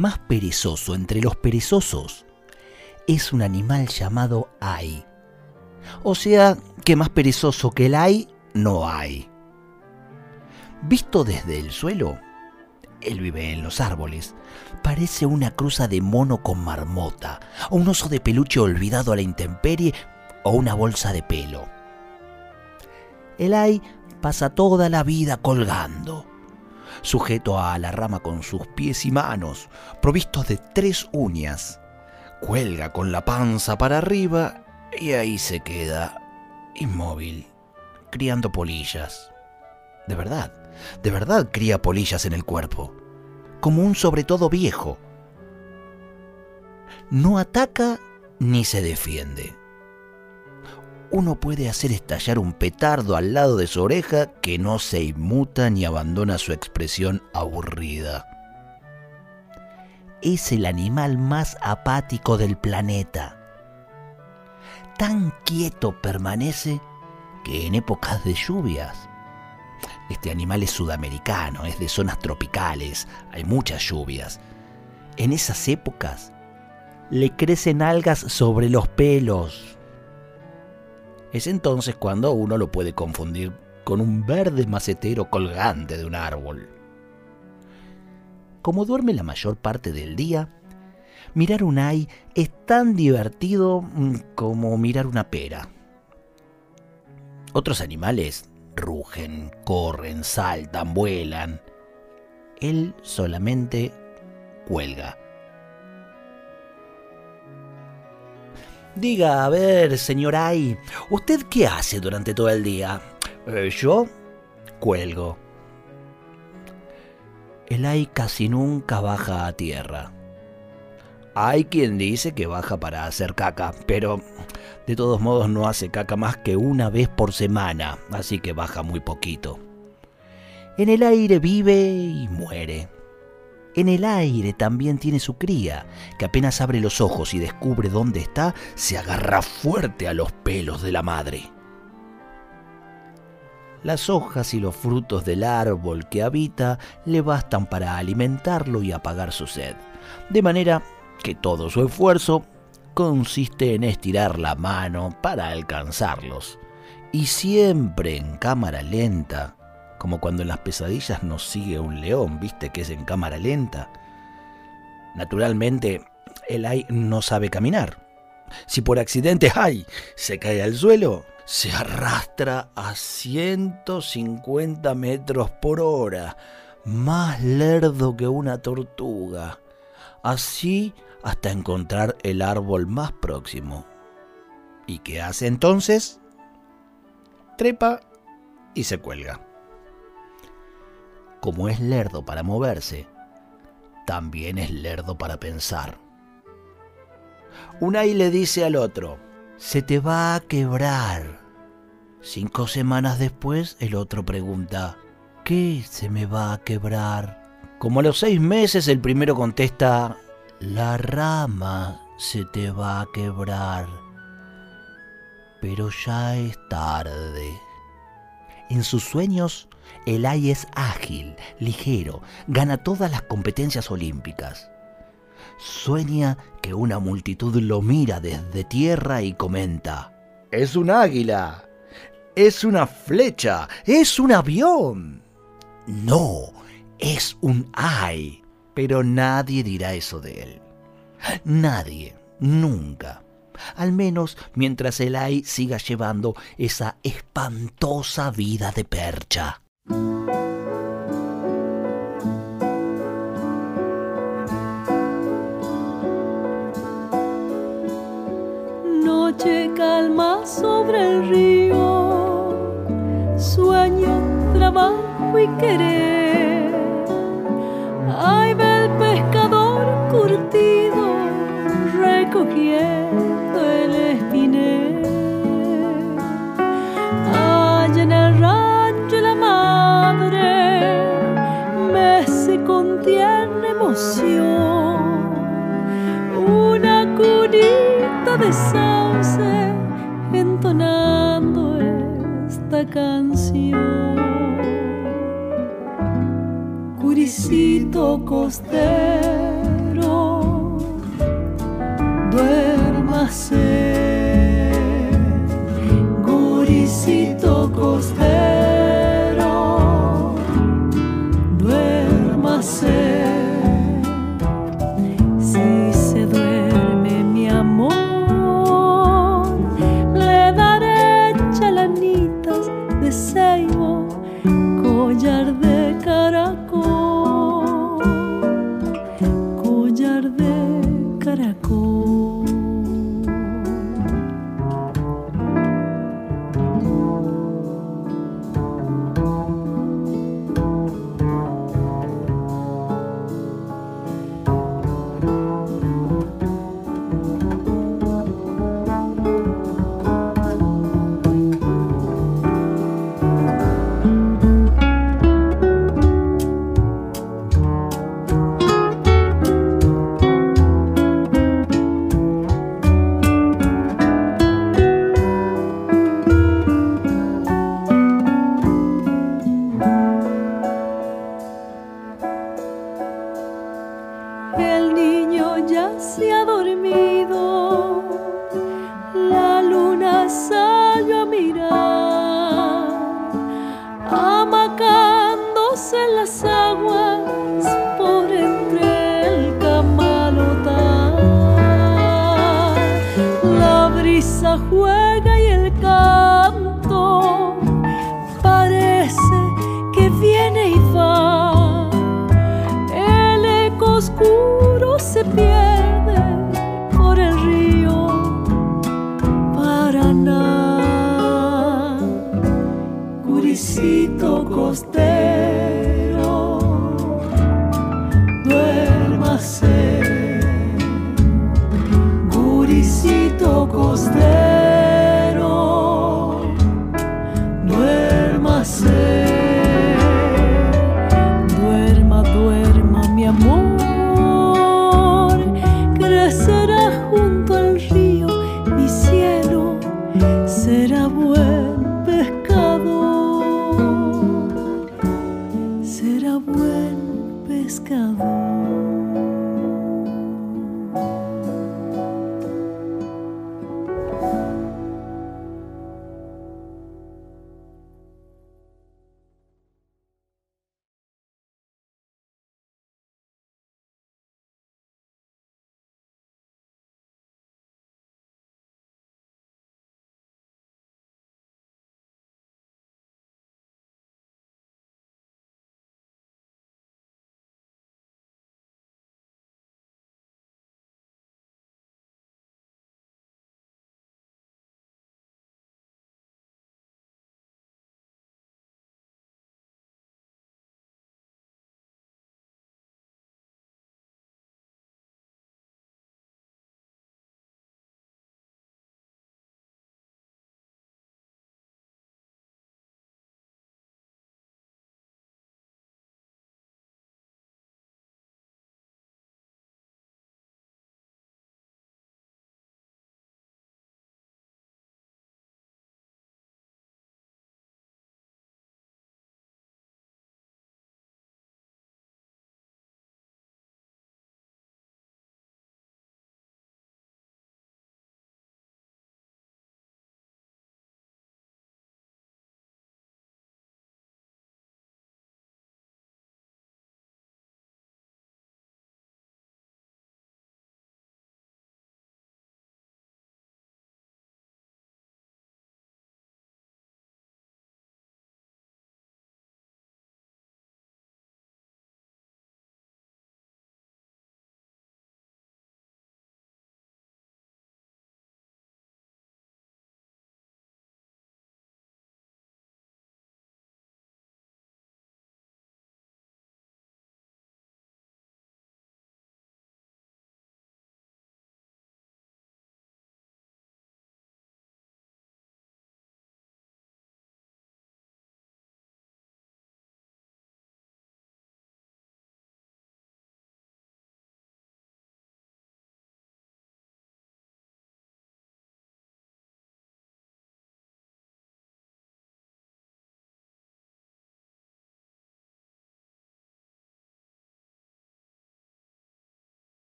Más perezoso entre los perezosos es un animal llamado Ay. O sea, que más perezoso que el Ay no hay. Visto desde el suelo, él vive en los árboles. Parece una cruza de mono con marmota, o un oso de peluche olvidado a la intemperie, o una bolsa de pelo. El ay pasa toda la vida colgando sujeto a la rama con sus pies y manos, provistos de tres uñas. Cuelga con la panza para arriba y ahí se queda, inmóvil, criando polillas. De verdad, de verdad cría polillas en el cuerpo, como un sobre todo viejo. No ataca ni se defiende uno puede hacer estallar un petardo al lado de su oreja que no se inmuta ni abandona su expresión aburrida. Es el animal más apático del planeta. Tan quieto permanece que en épocas de lluvias, este animal es sudamericano, es de zonas tropicales, hay muchas lluvias. En esas épocas le crecen algas sobre los pelos, es entonces cuando uno lo puede confundir con un verde macetero colgante de un árbol. Como duerme la mayor parte del día, mirar un ay es tan divertido mm, como mirar una pera. Otros animales rugen, corren, saltan, vuelan. Él solamente cuelga. Diga, a ver, señor Ay, ¿usted qué hace durante todo el día? Eh, yo cuelgo. El Ay casi nunca baja a tierra. Hay quien dice que baja para hacer caca, pero de todos modos no hace caca más que una vez por semana, así que baja muy poquito. En el aire vive y muere. En el aire también tiene su cría, que apenas abre los ojos y descubre dónde está, se agarra fuerte a los pelos de la madre. Las hojas y los frutos del árbol que habita le bastan para alimentarlo y apagar su sed, de manera que todo su esfuerzo consiste en estirar la mano para alcanzarlos, y siempre en cámara lenta, como cuando en las pesadillas nos sigue un león, viste que es en cámara lenta. Naturalmente, el ay no sabe caminar. Si por accidente ay se cae al suelo, se arrastra a 150 metros por hora, más lerdo que una tortuga. Así hasta encontrar el árbol más próximo. ¿Y qué hace entonces? Trepa y se cuelga como es lerdo para moverse, también es lerdo para pensar. Unai le dice al otro, se te va a quebrar. Cinco semanas después el otro pregunta, ¿qué se me va a quebrar? Como a los seis meses el primero contesta, la rama se te va a quebrar. Pero ya es tarde. En sus sueños el ay es ágil, ligero, gana todas las competencias olímpicas. Sueña que una multitud lo mira desde tierra y comenta, es un águila, es una flecha, es un avión. No, es un ay, pero nadie dirá eso de él. Nadie, nunca al menos mientras el Elai siga llevando esa espantosa vida de percha. Noche calma sobre el río, sueño, trabajo y querer. Ay, ve el pescador curtido recogiendo sauce entonando esta canción. Curicito costero, duérmase. el niño ya se ha dormido.